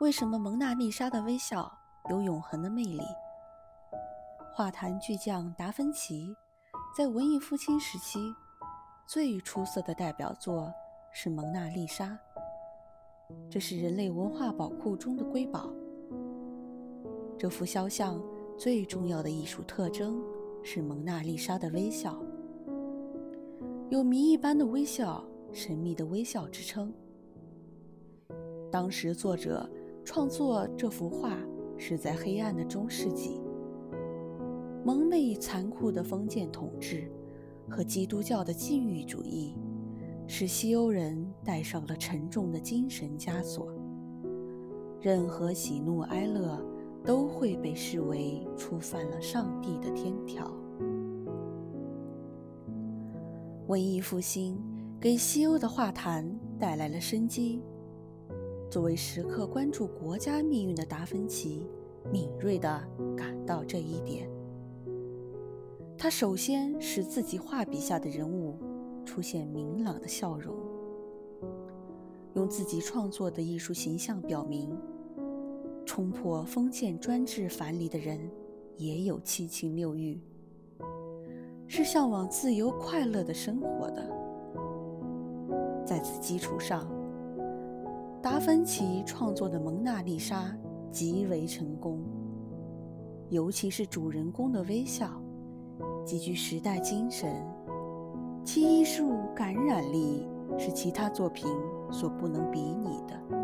为什么蒙娜丽莎的微笑有永恒的魅力？画坛巨匠达芬奇在文艺复兴时期最出色的代表作是《蒙娜丽莎》，这是人类文化宝库中的瑰宝。这幅肖像最重要的艺术特征是蒙娜丽莎的微笑，有谜一般的微笑、神秘的微笑之称。当时作者。创作这幅画是在黑暗的中世纪，蒙昧残酷的封建统治和基督教的禁欲主义，使西欧人带上了沉重的精神枷锁。任何喜怒哀乐都会被视为触犯了上帝的天条。文艺复兴给西欧的画坛带来了生机。作为时刻关注国家命运的达芬奇，敏锐地感到这一点。他首先使自己画笔下的人物出现明朗的笑容，用自己创作的艺术形象表明，冲破封建专制樊篱的人也有七情六欲，是向往自由快乐的生活的。在此基础上。达芬奇创作的《蒙娜丽莎》极为成功，尤其是主人公的微笑，极具时代精神，其艺术感染力是其他作品所不能比拟的。